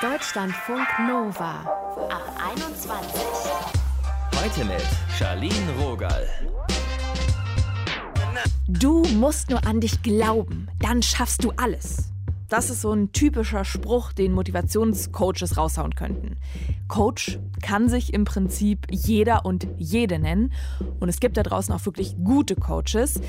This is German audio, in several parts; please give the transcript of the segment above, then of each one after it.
Deutschlandfunk Nova ab 21. Heute mit Charlene Rogal. Du musst nur an dich glauben, dann schaffst du alles. Das ist so ein typischer Spruch, den Motivationscoaches raushauen könnten. Coach kann sich im Prinzip jeder und jede nennen. Und es gibt da draußen auch wirklich gute Coaches.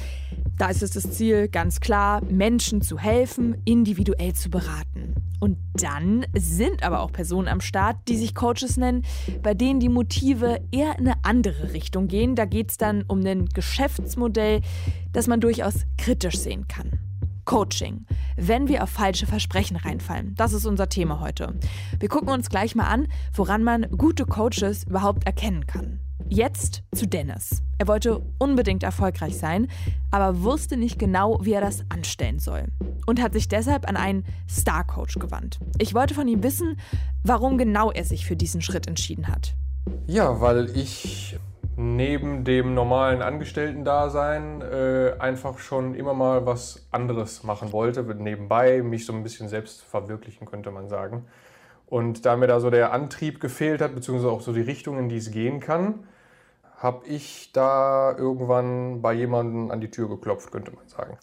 Da ist es das Ziel ganz klar, Menschen zu helfen, individuell zu beraten. Und dann sind aber auch Personen am Start, die sich Coaches nennen, bei denen die Motive eher in eine andere Richtung gehen. Da geht es dann um ein Geschäftsmodell, das man durchaus kritisch sehen kann. Coaching, wenn wir auf falsche Versprechen reinfallen. Das ist unser Thema heute. Wir gucken uns gleich mal an, woran man gute Coaches überhaupt erkennen kann. Jetzt zu Dennis. Er wollte unbedingt erfolgreich sein, aber wusste nicht genau, wie er das anstellen soll. Und hat sich deshalb an einen Star-Coach gewandt. Ich wollte von ihm wissen, warum genau er sich für diesen Schritt entschieden hat. Ja, weil ich neben dem normalen Angestellten-Dasein äh, einfach schon immer mal was anderes machen wollte, nebenbei mich so ein bisschen selbst verwirklichen, könnte man sagen. Und da mir da so der Antrieb gefehlt hat, beziehungsweise auch so die Richtung, in die es gehen kann, habe ich da irgendwann bei jemandem an die Tür geklopft, könnte man sagen.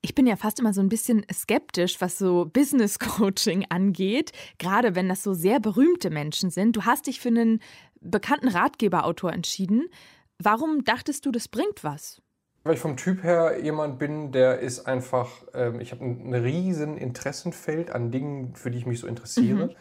Ich bin ja fast immer so ein bisschen skeptisch, was so Business Coaching angeht, gerade wenn das so sehr berühmte Menschen sind. Du hast dich für einen bekannten Ratgeberautor entschieden. Warum dachtest du, das bringt was? Weil ich vom Typ her jemand bin, der ist einfach, ähm, ich habe ein, ein riesen Interessenfeld an Dingen, für die ich mich so interessiere. Mhm.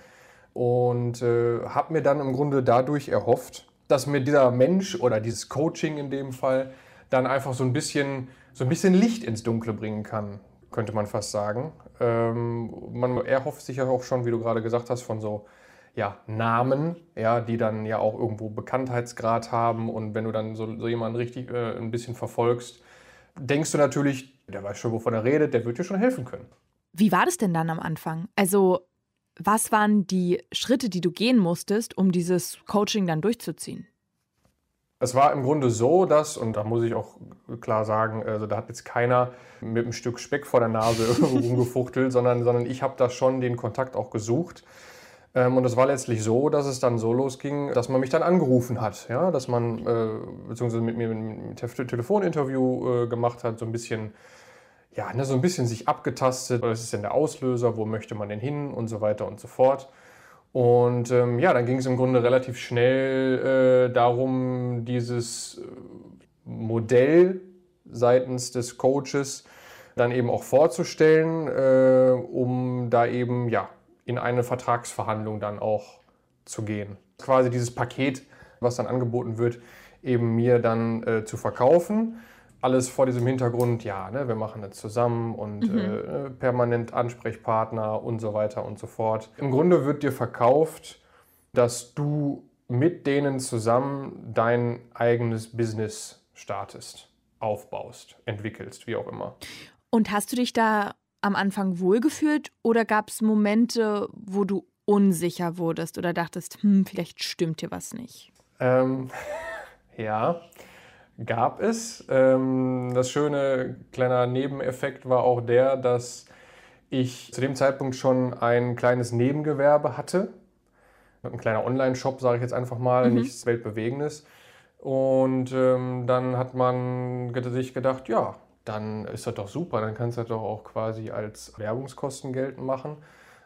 Und äh, habe mir dann im Grunde dadurch erhofft, dass mir dieser Mensch oder dieses Coaching in dem Fall dann einfach so ein bisschen, so ein bisschen Licht ins Dunkle bringen kann, könnte man fast sagen. Ähm, man erhofft sich ja auch schon, wie du gerade gesagt hast, von so ja, Namen, ja, die dann ja auch irgendwo Bekanntheitsgrad haben. Und wenn du dann so, so jemanden richtig äh, ein bisschen verfolgst, denkst du natürlich, der weiß schon, wovon er redet, der wird dir schon helfen können. Wie war das denn dann am Anfang? Also, was waren die Schritte, die du gehen musstest, um dieses Coaching dann durchzuziehen? Es war im Grunde so, dass, und da muss ich auch klar sagen, also da hat jetzt keiner mit einem Stück Speck vor der Nase rumgefuchtelt, sondern, sondern ich habe da schon den Kontakt auch gesucht. Ähm, und es war letztlich so, dass es dann so losging, dass man mich dann angerufen hat, ja, dass man äh, beziehungsweise mit mir ein Telefoninterview äh, gemacht hat, so ein bisschen, ja, ne, so ein bisschen sich abgetastet, was ist denn der Auslöser, wo möchte man denn hin und so weiter und so fort. Und ähm, ja, dann ging es im Grunde relativ schnell äh, darum, dieses äh, Modell seitens des Coaches dann eben auch vorzustellen, äh, um da eben ja in eine Vertragsverhandlung dann auch zu gehen. Quasi dieses Paket, was dann angeboten wird, eben mir dann äh, zu verkaufen. Alles vor diesem Hintergrund, ja, ne, wir machen das zusammen und mhm. äh, permanent Ansprechpartner und so weiter und so fort. Im Grunde wird dir verkauft, dass du mit denen zusammen dein eigenes Business startest, aufbaust, entwickelst, wie auch immer. Und hast du dich da am Anfang wohlgefühlt oder gab es Momente, wo du unsicher wurdest oder dachtest, hm, vielleicht stimmt hier was nicht? Ähm, ja, gab es. Ähm, das schöne kleiner Nebeneffekt war auch der, dass ich zu dem Zeitpunkt schon ein kleines Nebengewerbe hatte. Ein kleiner Online-Shop, sage ich jetzt einfach mal, mhm. nichts Weltbewegendes. Und ähm, dann hat man sich gedacht, ja, dann ist das doch super. Dann kannst du das doch auch quasi als Werbungskosten geltend machen.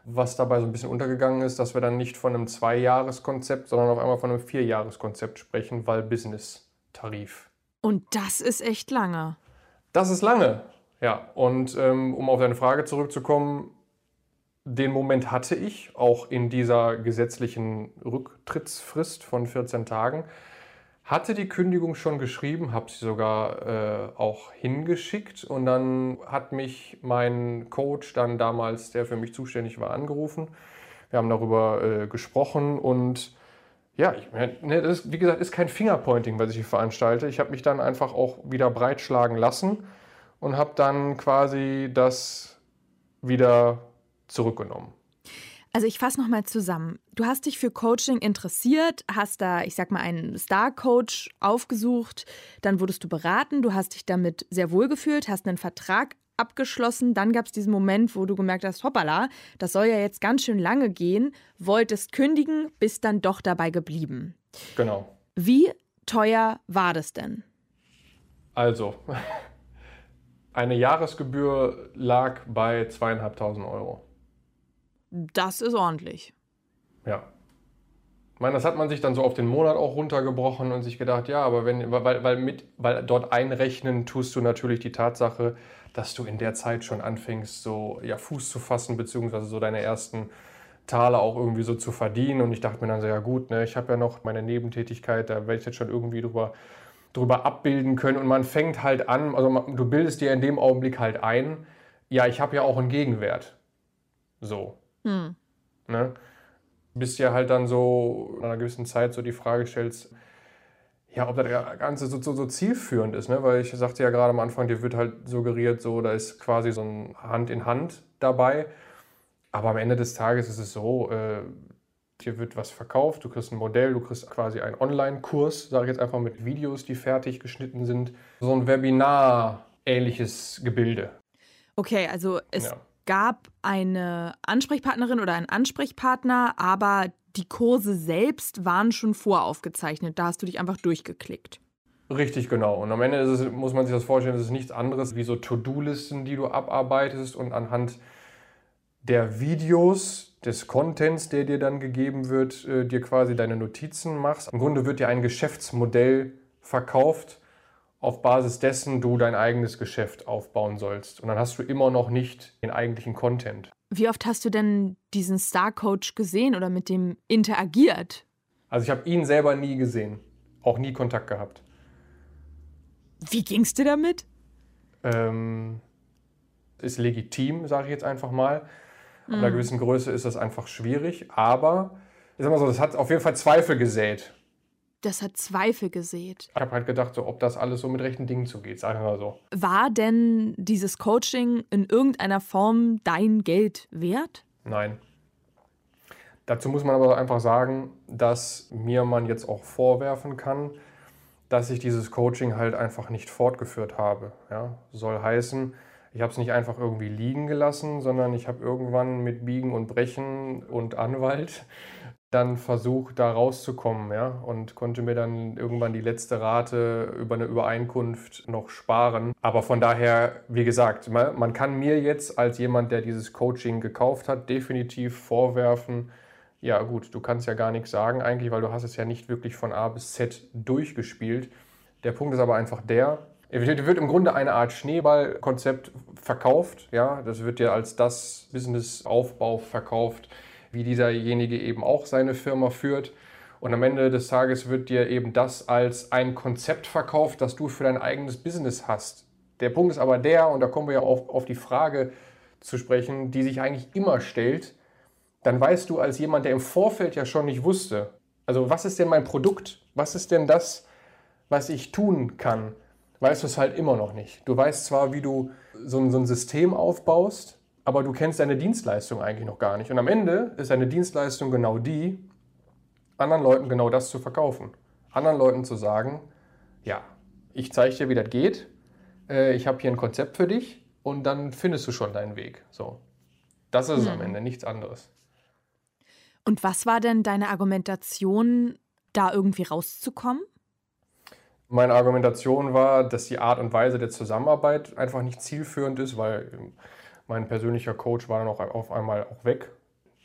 Was dabei so ein bisschen untergegangen ist, dass wir dann nicht von einem Zwei-Jahres-Konzept, sondern auf einmal von einem Vier-Jahres-Konzept sprechen, weil Business-Tarif. Und das ist echt lange. Das ist lange, ja. Und ähm, um auf deine Frage zurückzukommen, den Moment hatte ich auch in dieser gesetzlichen Rücktrittsfrist von 14 Tagen hatte die Kündigung schon geschrieben, habe sie sogar äh, auch hingeschickt und dann hat mich mein Coach dann damals, der für mich zuständig war, angerufen. Wir haben darüber äh, gesprochen und ja, ich, ne, das ist, wie gesagt, ist kein Fingerpointing, was ich hier veranstalte. Ich habe mich dann einfach auch wieder breitschlagen lassen und habe dann quasi das wieder zurückgenommen. Also ich fasse nochmal zusammen. Du hast dich für Coaching interessiert, hast da, ich sag mal, einen Star-Coach aufgesucht, dann wurdest du beraten, du hast dich damit sehr wohl gefühlt, hast einen Vertrag abgeschlossen. Dann gab es diesen Moment, wo du gemerkt hast, hoppala, das soll ja jetzt ganz schön lange gehen, wolltest kündigen, bist dann doch dabei geblieben. Genau. Wie teuer war das denn? Also, eine Jahresgebühr lag bei zweieinhalbtausend Euro. Das ist ordentlich. Ja. Ich meine, das hat man sich dann so auf den Monat auch runtergebrochen und sich gedacht, ja, aber wenn, weil, weil, mit, weil dort einrechnen tust du natürlich die Tatsache, dass du in der Zeit schon anfängst, so ja, Fuß zu fassen, beziehungsweise so deine ersten Taler auch irgendwie so zu verdienen. Und ich dachte mir dann so, ja gut, ne, ich habe ja noch meine Nebentätigkeit, da werde ich jetzt schon irgendwie drüber, drüber abbilden können. Und man fängt halt an, also man, du bildest dir in dem Augenblick halt ein, ja, ich habe ja auch einen Gegenwert. So. Hm. Ne? Bis dir halt dann so nach einer gewissen Zeit so die Frage stellst, ja, ob das Ganze so, so, so zielführend ist, ne? weil ich sagte ja gerade am Anfang, dir wird halt suggeriert, so, da ist quasi so ein Hand in Hand dabei. Aber am Ende des Tages ist es so, äh, dir wird was verkauft, du kriegst ein Modell, du kriegst quasi einen Online-Kurs, sage ich jetzt einfach mit Videos, die fertig geschnitten sind. So ein Webinar-ähnliches Gebilde. Okay, also es ja. Gab eine Ansprechpartnerin oder einen Ansprechpartner, aber die Kurse selbst waren schon voraufgezeichnet. Da hast du dich einfach durchgeklickt. Richtig, genau. Und am Ende es, muss man sich das vorstellen, es ist nichts anderes wie so To-Do-Listen, die du abarbeitest und anhand der Videos, des Contents, der dir dann gegeben wird, äh, dir quasi deine Notizen machst. Im Grunde wird dir ein Geschäftsmodell verkauft, auf Basis dessen du dein eigenes Geschäft aufbauen sollst. Und dann hast du immer noch nicht den eigentlichen Content. Wie oft hast du denn diesen Star Coach gesehen oder mit dem interagiert? Also ich habe ihn selber nie gesehen, auch nie Kontakt gehabt. Wie ging's dir damit? Ähm, ist legitim, sage ich jetzt einfach mal. Ab einer mhm. gewissen Größe ist das einfach schwierig. Aber ich sag mal so, das hat auf jeden Fall Zweifel gesät. Das hat Zweifel gesät. Ich habe halt gedacht, so, ob das alles so mit rechten Dingen zugeht, sagen wir mal so. War denn dieses Coaching in irgendeiner Form dein Geld wert? Nein. Dazu muss man aber einfach sagen, dass mir man jetzt auch vorwerfen kann, dass ich dieses Coaching halt einfach nicht fortgeführt habe. Ja? Soll heißen, ich habe es nicht einfach irgendwie liegen gelassen, sondern ich habe irgendwann mit Biegen und Brechen und Anwalt dann versucht, da rauszukommen, ja, und konnte mir dann irgendwann die letzte Rate über eine Übereinkunft noch sparen. Aber von daher, wie gesagt, man kann mir jetzt als jemand, der dieses Coaching gekauft hat, definitiv vorwerfen, ja gut, du kannst ja gar nichts sagen eigentlich, weil du hast es ja nicht wirklich von A bis Z durchgespielt. Der Punkt ist aber einfach der, wird im Grunde eine Art Schneeballkonzept verkauft. Ja? Das wird dir als das Businessaufbau verkauft, wie dieserjenige eben auch seine Firma führt. Und am Ende des Tages wird dir eben das als ein Konzept verkauft, das du für dein eigenes Business hast. Der Punkt ist aber der, und da kommen wir ja auf, auf die Frage zu sprechen, die sich eigentlich immer stellt, dann weißt du als jemand, der im Vorfeld ja schon nicht wusste, also was ist denn mein Produkt? Was ist denn das, was ich tun kann? weißt du es halt immer noch nicht. Du weißt zwar, wie du so ein, so ein System aufbaust, aber du kennst deine Dienstleistung eigentlich noch gar nicht. Und am Ende ist deine Dienstleistung genau die, anderen Leuten genau das zu verkaufen. Anderen Leuten zu sagen, ja, ich zeige dir, wie das geht, äh, ich habe hier ein Konzept für dich und dann findest du schon deinen Weg. So. Das ist es hm. am Ende, nichts anderes. Und was war denn deine Argumentation, da irgendwie rauszukommen? Meine Argumentation war, dass die Art und Weise der Zusammenarbeit einfach nicht zielführend ist, weil mein persönlicher Coach war dann auch auf einmal auch weg.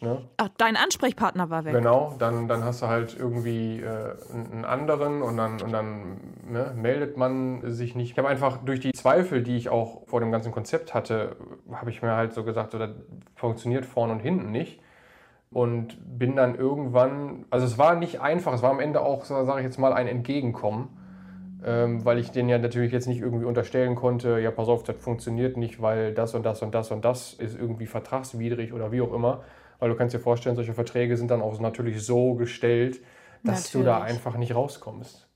Ne? Ach, dein Ansprechpartner war weg. Genau, dann, dann hast du halt irgendwie äh, einen anderen und dann, und dann ne, meldet man sich nicht. Ich habe einfach durch die Zweifel, die ich auch vor dem ganzen Konzept hatte, habe ich mir halt so gesagt, so, das funktioniert vorne und hinten nicht. Und bin dann irgendwann, also es war nicht einfach, es war am Ende auch, sage ich jetzt mal, ein Entgegenkommen ähm, weil ich denen ja natürlich jetzt nicht irgendwie unterstellen konnte, ja, pass auf, das funktioniert nicht, weil das und das und das und das ist irgendwie vertragswidrig oder wie auch immer. Weil du kannst dir vorstellen, solche Verträge sind dann auch natürlich so gestellt, dass natürlich. du da einfach nicht rauskommst.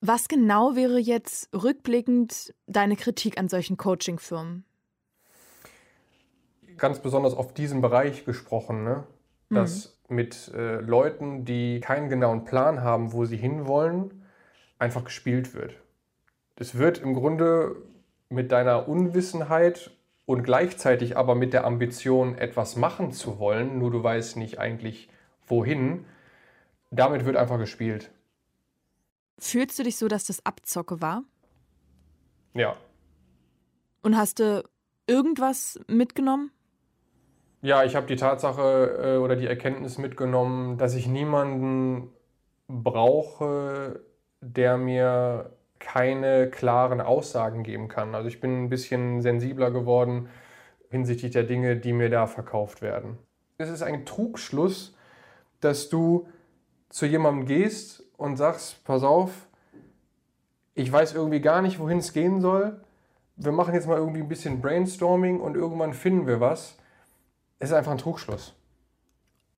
Was genau wäre jetzt rückblickend deine Kritik an solchen Coaching-Firmen? Ganz besonders auf diesen Bereich gesprochen, ne? dass mhm. mit äh, Leuten, die keinen genauen Plan haben, wo sie hinwollen, einfach gespielt wird. Es wird im Grunde mit deiner Unwissenheit und gleichzeitig aber mit der Ambition, etwas machen zu wollen, nur du weißt nicht eigentlich wohin, damit wird einfach gespielt. Fühlst du dich so, dass das Abzocke war? Ja. Und hast du irgendwas mitgenommen? Ja, ich habe die Tatsache äh, oder die Erkenntnis mitgenommen, dass ich niemanden brauche, der mir keine klaren Aussagen geben kann. Also ich bin ein bisschen sensibler geworden hinsichtlich der Dinge, die mir da verkauft werden. Es ist ein Trugschluss, dass du zu jemandem gehst und sagst, pass auf, ich weiß irgendwie gar nicht, wohin es gehen soll. Wir machen jetzt mal irgendwie ein bisschen Brainstorming und irgendwann finden wir was. Es ist einfach ein Trugschluss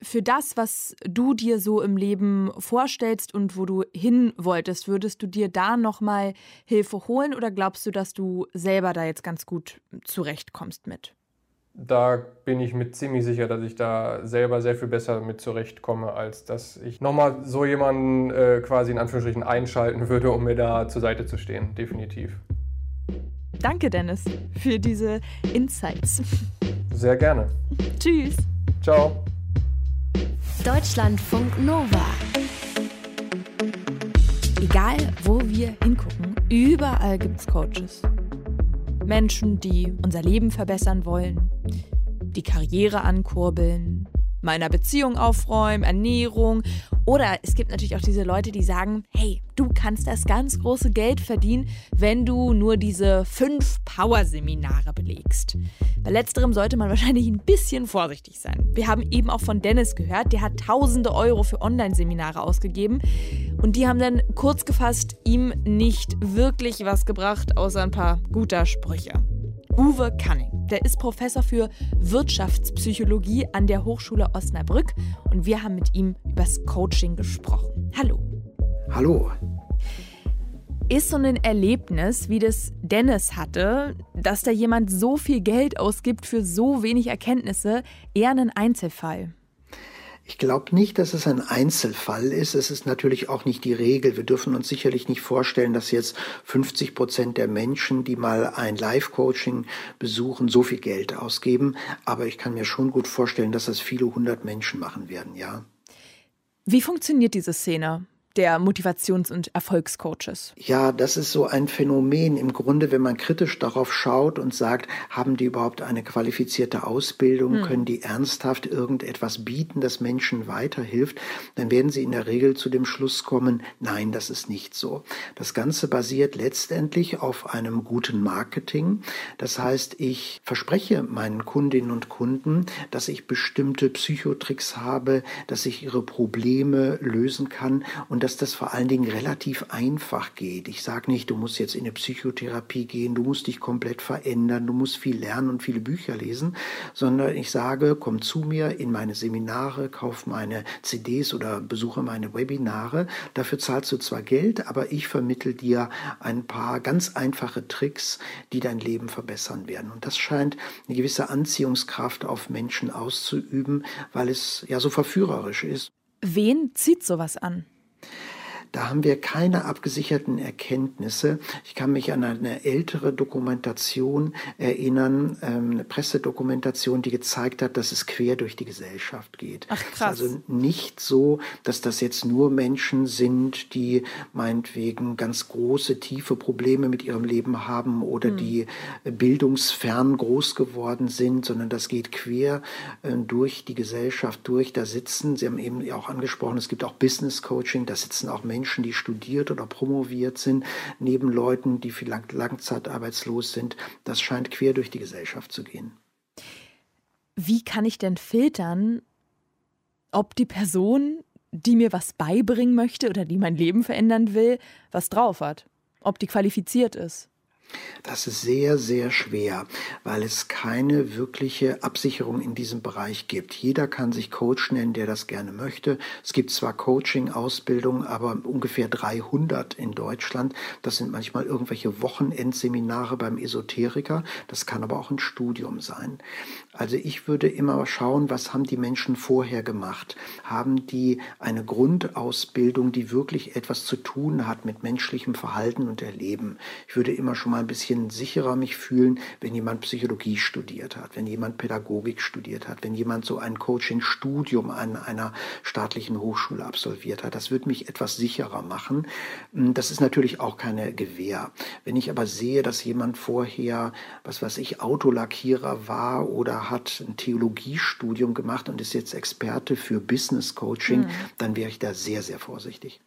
für das, was du dir so im Leben vorstellst und wo du hin wolltest, würdest du dir da nochmal Hilfe holen oder glaubst du, dass du selber da jetzt ganz gut zurechtkommst mit? Da bin ich mir ziemlich sicher, dass ich da selber sehr viel besser mit zurechtkomme, als dass ich nochmal so jemanden äh, quasi in Anführungsstrichen einschalten würde, um mir da zur Seite zu stehen. Definitiv. Danke, Dennis, für diese Insights. Sehr gerne. Tschüss. Ciao. Deutschlandfunk Nova. Egal, wo wir hingucken, überall gibt es Coaches. Menschen, die unser Leben verbessern wollen, die Karriere ankurbeln, meiner Beziehung aufräumen, Ernährung. Oder es gibt natürlich auch diese Leute, die sagen, hey, du kannst das ganz große Geld verdienen, wenn du nur diese fünf Power-Seminare belegst. Bei letzterem sollte man wahrscheinlich ein bisschen vorsichtig sein. Wir haben eben auch von Dennis gehört, der hat tausende Euro für Online-Seminare ausgegeben und die haben dann kurz gefasst ihm nicht wirklich was gebracht, außer ein paar guter Sprüche. Uwe Canning. Der ist Professor für Wirtschaftspsychologie an der Hochschule Osnabrück und wir haben mit ihm übers Coaching gesprochen. Hallo. Hallo. Ist so ein Erlebnis, wie das Dennis hatte, dass da jemand so viel Geld ausgibt für so wenig Erkenntnisse, eher ein Einzelfall? Ich glaube nicht, dass es ein Einzelfall ist. Es ist natürlich auch nicht die Regel. Wir dürfen uns sicherlich nicht vorstellen, dass jetzt 50 Prozent der Menschen, die mal ein Live-Coaching besuchen, so viel Geld ausgeben. Aber ich kann mir schon gut vorstellen, dass das viele hundert Menschen machen werden, ja. Wie funktioniert diese Szene? Der Motivations- und Erfolgscoaches? Ja, das ist so ein Phänomen. Im Grunde, wenn man kritisch darauf schaut und sagt, haben die überhaupt eine qualifizierte Ausbildung, hm. können die ernsthaft irgendetwas bieten, das Menschen weiterhilft, dann werden sie in der Regel zu dem Schluss kommen, nein, das ist nicht so. Das Ganze basiert letztendlich auf einem guten Marketing. Das heißt, ich verspreche meinen Kundinnen und Kunden, dass ich bestimmte Psychotricks habe, dass ich ihre Probleme lösen kann und dass das vor allen Dingen relativ einfach geht. Ich sage nicht, du musst jetzt in eine Psychotherapie gehen, du musst dich komplett verändern, du musst viel lernen und viele Bücher lesen, sondern ich sage, komm zu mir in meine Seminare, kauf meine CDs oder besuche meine Webinare. Dafür zahlst du zwar Geld, aber ich vermittel dir ein paar ganz einfache Tricks, die dein Leben verbessern werden. Und das scheint eine gewisse Anziehungskraft auf Menschen auszuüben, weil es ja so verführerisch ist. Wen zieht sowas an? Da haben wir keine abgesicherten Erkenntnisse. Ich kann mich an eine ältere Dokumentation erinnern, ähm, eine Pressedokumentation, die gezeigt hat, dass es quer durch die Gesellschaft geht. Ach krass. Also nicht so, dass das jetzt nur Menschen sind, die meinetwegen ganz große, tiefe Probleme mit ihrem Leben haben oder hm. die bildungsfern groß geworden sind, sondern das geht quer äh, durch die Gesellschaft durch. Da sitzen, Sie haben eben auch angesprochen, es gibt auch Business Coaching, da sitzen auch Menschen, Menschen, die studiert oder promoviert sind, neben Leuten, die vielleicht langzeitarbeitslos sind. Das scheint quer durch die Gesellschaft zu gehen. Wie kann ich denn filtern, ob die Person, die mir was beibringen möchte oder die mein Leben verändern will, was drauf hat? Ob die qualifiziert ist? Das ist sehr, sehr schwer, weil es keine wirkliche Absicherung in diesem Bereich gibt. Jeder kann sich Coach nennen, der das gerne möchte. Es gibt zwar Coaching-Ausbildungen, aber ungefähr 300 in Deutschland. Das sind manchmal irgendwelche Wochenendseminare beim Esoteriker. Das kann aber auch ein Studium sein. Also ich würde immer schauen, was haben die Menschen vorher gemacht? Haben die eine Grundausbildung, die wirklich etwas zu tun hat mit menschlichem Verhalten und Erleben? Ich würde immer schon mal ein bisschen sicherer mich fühlen, wenn jemand Psychologie studiert hat, wenn jemand Pädagogik studiert hat, wenn jemand so ein Coaching-Studium an einer staatlichen Hochschule absolviert hat. Das würde mich etwas sicherer machen. Hm, das ist natürlich auch keine Gewähr. Wenn ich aber sehe, dass jemand vorher, was weiß ich, Autolackierer war oder hat ein Theologiestudium gemacht und ist jetzt Experte für Business Coaching, mhm. dann wäre ich da sehr, sehr vorsichtig.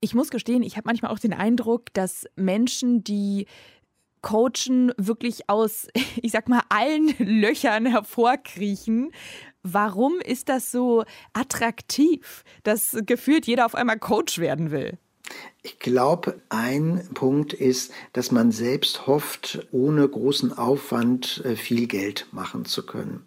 Ich muss gestehen, ich habe manchmal auch den Eindruck, dass Menschen, die coachen, wirklich aus, ich sag mal, allen Löchern hervorkriechen. Warum ist das so attraktiv, dass gefühlt jeder auf einmal Coach werden will? Ich glaube, ein Punkt ist, dass man selbst hofft, ohne großen Aufwand äh, viel Geld machen zu können.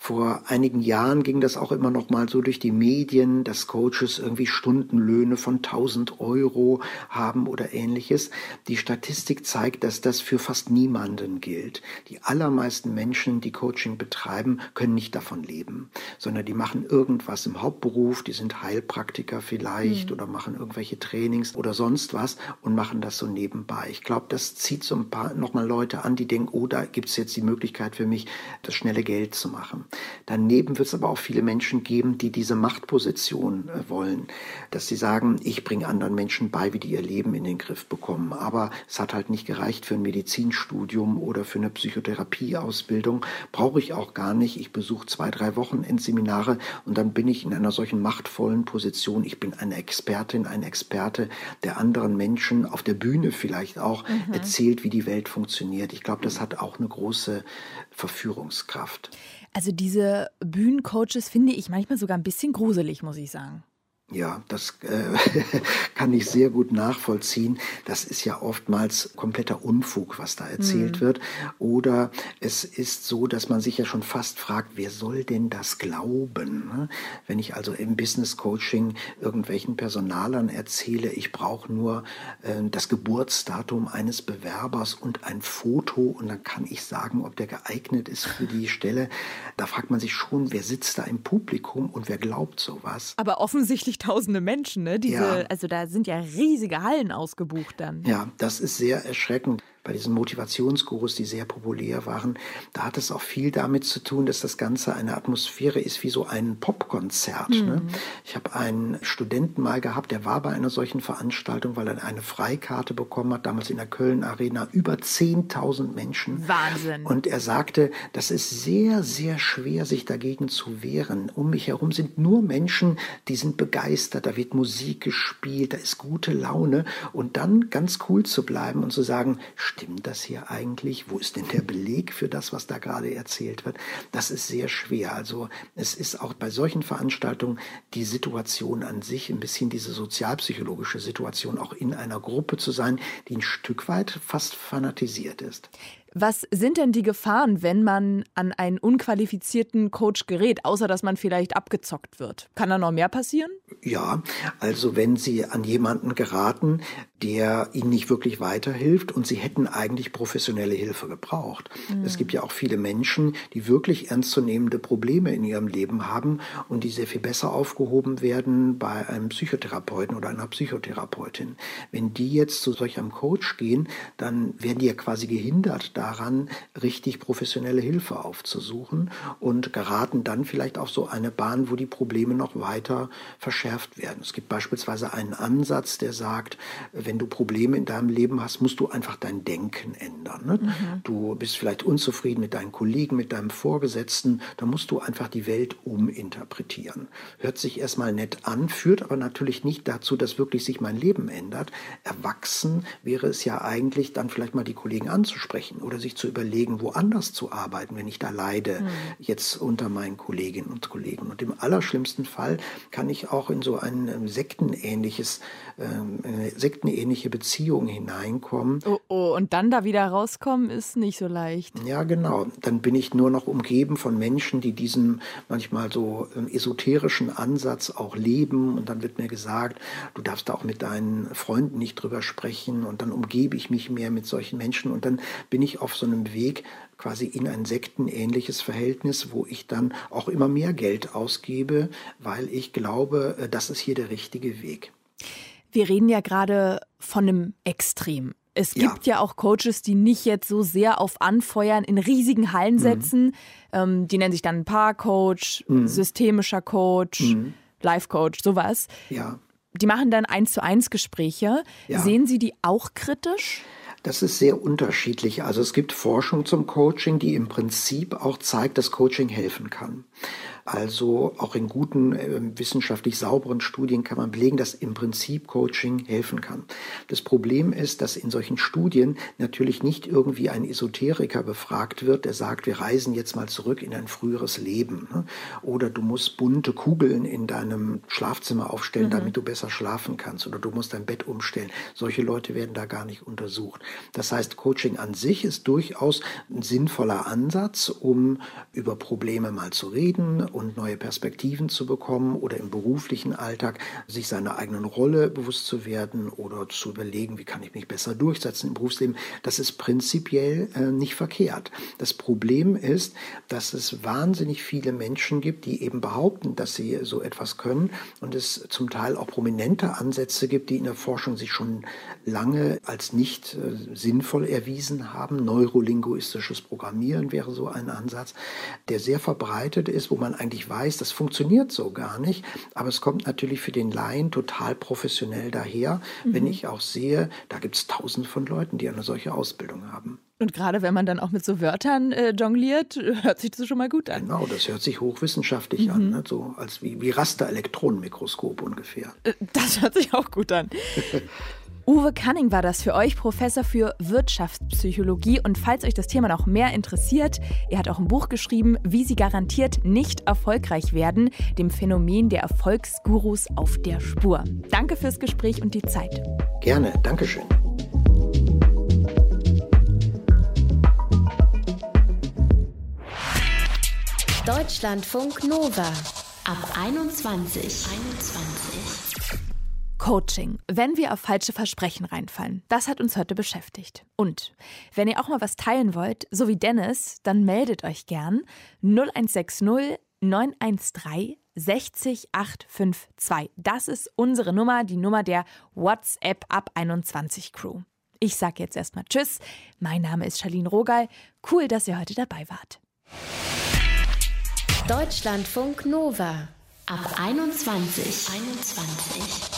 Vor einigen Jahren ging das auch immer noch mal so durch die Medien, dass Coaches irgendwie Stundenlöhne von 1000 Euro haben oder ähnliches. Die Statistik zeigt, dass das für fast niemanden gilt. Die allermeisten Menschen, die Coaching betreiben, können nicht davon leben, sondern die machen irgendwas im Hauptberuf, die sind Heilpraktiker vielleicht mhm. oder machen irgendwelche Trainings oder sonst was und machen das so nebenbei. Ich glaube, das zieht so ein paar nochmal Leute an, die denken, oh, da gibt es jetzt die Möglichkeit für mich, das schnelle Geld zu machen. Daneben wird es aber auch viele Menschen geben, die diese Machtposition äh, wollen, dass sie sagen, ich bringe anderen Menschen bei, wie die ihr Leben in den Griff bekommen. Aber es hat halt nicht gereicht für ein Medizinstudium oder für eine Psychotherapieausbildung. Brauche ich auch gar nicht. Ich besuche zwei, drei Wochenendseminare und dann bin ich in einer solchen machtvollen Position. Ich bin eine Expertin, ein Experte, der anderen Menschen auf der Bühne vielleicht auch mhm. erzählt, wie die Welt funktioniert. Ich glaube, das hat auch eine große Verführungskraft. Also diese Bühnencoaches finde ich manchmal sogar ein bisschen gruselig, muss ich sagen. Ja, das äh, kann ich sehr gut nachvollziehen. Das ist ja oftmals kompletter Unfug, was da erzählt mhm. wird. Oder es ist so, dass man sich ja schon fast fragt, wer soll denn das glauben? Ne? Wenn ich also im Business Coaching irgendwelchen Personalern erzähle, ich brauche nur äh, das Geburtsdatum eines Bewerbers und ein Foto und dann kann ich sagen, ob der geeignet ist für die Stelle. Da fragt man sich schon, wer sitzt da im Publikum und wer glaubt sowas? Aber offensichtlich tausende Menschen, ne? Diese, ja. Also da sind ja riesige Hallen ausgebucht dann. Ja, das ist sehr erschreckend bei diesen Motivationsgurus, die sehr populär waren, da hat es auch viel damit zu tun, dass das Ganze eine Atmosphäre ist wie so ein Popkonzert. Ne? Mhm. Ne? Ich habe einen Studenten mal gehabt, der war bei einer solchen Veranstaltung, weil er eine Freikarte bekommen hat, damals in der Köln Arena, über 10.000 Menschen. Wahnsinn. Und er sagte, das ist sehr, sehr schwer, sich dagegen zu wehren. Um mich herum sind nur Menschen, die sind begeistert, da wird Musik gespielt, da ist gute Laune. Und dann ganz cool zu bleiben und zu sagen, stimmt das hier eigentlich? Wo ist denn der Beleg für das, was da gerade erzählt wird? Das ist sehr schwer. Also es ist auch bei solchen Veranstaltungen die Situation an sich, ein bisschen diese sozialpsychologische Situation, auch in einer Gruppe zu sein, die ein Stück weit fast fanatisiert ist. Was sind denn die Gefahren, wenn man an einen unqualifizierten Coach gerät, außer dass man vielleicht abgezockt wird? Kann da noch mehr passieren? Ja, also wenn Sie an jemanden geraten, der Ihnen nicht wirklich weiterhilft und Sie hätten eigentlich professionelle Hilfe gebraucht. Mhm. Es gibt ja auch viele Menschen, die wirklich ernstzunehmende Probleme in ihrem Leben haben und die sehr viel besser aufgehoben werden bei einem Psychotherapeuten oder einer Psychotherapeutin. Wenn die jetzt zu solch einem Coach gehen, dann werden die ja quasi gehindert daran, richtig professionelle Hilfe aufzusuchen und geraten dann vielleicht auf so eine Bahn, wo die Probleme noch weiter verschärft werden. Es gibt beispielsweise einen Ansatz, der sagt, wenn du Probleme in deinem Leben hast, musst du einfach dein Denken ändern. Ne? Mhm. Du bist vielleicht unzufrieden mit deinen Kollegen, mit deinem Vorgesetzten, dann musst du einfach die Welt uminterpretieren. Hört sich erstmal nett an, führt aber natürlich nicht dazu, dass wirklich sich mein Leben ändert. Erwachsen wäre es ja eigentlich, dann vielleicht mal die Kollegen anzusprechen oder sich zu überlegen, woanders zu arbeiten, wenn ich da leide, mhm. jetzt unter meinen Kolleginnen und Kollegen. Und im allerschlimmsten Fall kann ich auch in so ein ähm, sektenähnliches, ähm, sektenähnliche Beziehung hineinkommen. Oh, oh, und dann da wieder rauskommen ist nicht so leicht. Ja, genau. Dann bin ich nur noch umgeben von Menschen, die diesen manchmal so ähm, esoterischen Ansatz auch leben. Und dann wird mir gesagt, du darfst da auch mit deinen Freunden nicht drüber sprechen. Und dann umgebe ich mich mehr mit solchen Menschen. Und dann bin ich auf so einem Weg quasi in ein sektenähnliches Verhältnis, wo ich dann auch immer mehr Geld ausgebe, weil ich glaube, äh, das ist hier der richtige Weg. Wir reden ja gerade von einem Extrem. Es gibt ja. ja. auch Coaches, die nicht jetzt so sehr auf Anfeuern in riesigen Hallen mhm. setzen. Ähm, die nennen sich dann Paar-Coach, mhm. systemischer Coach, mhm. Life-Coach, sowas. Ja. Die machen dann eins zu eins Gespräche. Ja. Sehen Sie die auch kritisch? Das ist sehr unterschiedlich. Also es gibt Forschung zum Coaching, die im Prinzip auch zeigt, dass Coaching helfen kann. Also auch in guten, äh, wissenschaftlich sauberen Studien kann man belegen, dass im Prinzip Coaching helfen kann. Das Problem ist, dass in solchen Studien natürlich nicht irgendwie ein Esoteriker befragt wird, der sagt, wir reisen jetzt mal zurück in ein früheres Leben. Ne? Oder du musst bunte Kugeln in deinem Schlafzimmer aufstellen, mhm. damit du besser schlafen kannst. Oder du musst dein Bett umstellen. Solche Leute werden da gar nicht untersucht. Das heißt, Coaching an sich ist durchaus ein sinnvoller Ansatz, um über Probleme mal zu reden und neue Perspektiven zu bekommen oder im beruflichen Alltag sich seiner eigenen Rolle bewusst zu werden oder zu überlegen, wie kann ich mich besser durchsetzen im Berufsleben. Das ist prinzipiell äh, nicht verkehrt. Das Problem ist, dass es wahnsinnig viele Menschen gibt, die eben behaupten, dass sie so etwas können und es zum Teil auch prominente Ansätze gibt, die in der Forschung sich schon lange als nicht äh, sinnvoll erwiesen haben. Neurolinguistisches Programmieren wäre so ein Ansatz, der sehr verbreitet ist, wo man eigentlich eigentlich weiß, das funktioniert so gar nicht. Aber es kommt natürlich für den Laien total professionell daher, mhm. wenn ich auch sehe, da gibt es tausende von Leuten, die eine solche Ausbildung haben. Und gerade wenn man dann auch mit so Wörtern äh, jongliert, hört sich das schon mal gut an. Genau, das hört sich hochwissenschaftlich mhm. an, ne? so als wie, wie Raster-Elektronenmikroskop ungefähr. Äh, das hört sich auch gut an. Uwe Canning war das für euch, Professor für Wirtschaftspsychologie. Und falls euch das Thema noch mehr interessiert, er hat auch ein Buch geschrieben, wie Sie garantiert nicht erfolgreich werden, dem Phänomen der Erfolgsgurus auf der Spur. Danke fürs Gespräch und die Zeit. Gerne, Dankeschön. Deutschlandfunk Nova ab 21. 21. Coaching, wenn wir auf falsche Versprechen reinfallen. Das hat uns heute beschäftigt. Und wenn ihr auch mal was teilen wollt, so wie Dennis, dann meldet euch gern 0160 913 60 852. Das ist unsere Nummer, die Nummer der WhatsApp ab 21 Crew. Ich sage jetzt erstmal Tschüss. Mein Name ist Charlene Rogal. Cool, dass ihr heute dabei wart. Deutschlandfunk Nova ab 21. 21.